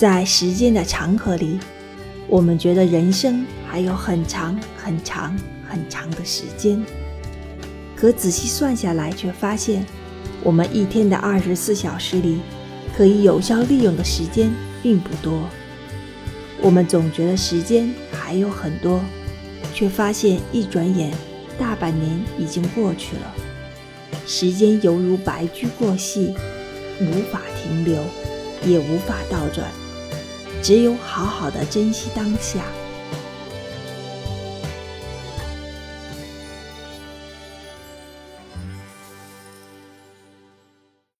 在时间的长河里，我们觉得人生还有很长很长很长的时间，可仔细算下来，却发现我们一天的二十四小时里，可以有效利用的时间并不多。我们总觉得时间还有很多，却发现一转眼，大半年已经过去了。时间犹如白驹过隙，无法停留，也无法倒转。只有好好的珍惜当下。